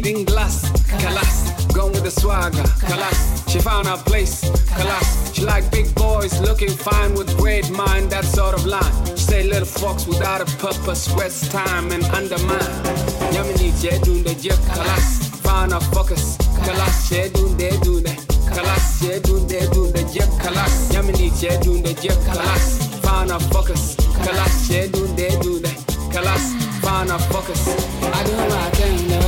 glass Kalas, going with the swagger, Kalas. She found her place, Kalas. She like big boys, looking fine with great mind, that sort of line. She say little fox without a purpose, waste time and undermine. Yamini jedun de juk, Kalas. find her focus, Kalas. Jedun de dun de, Kalas. Jedun de dun de juk, Kalas. Yamini jedun de juk, Kalas. Found her focus, Kalas. Jedun de dun de, Kalas. Found her focus. I do my thing.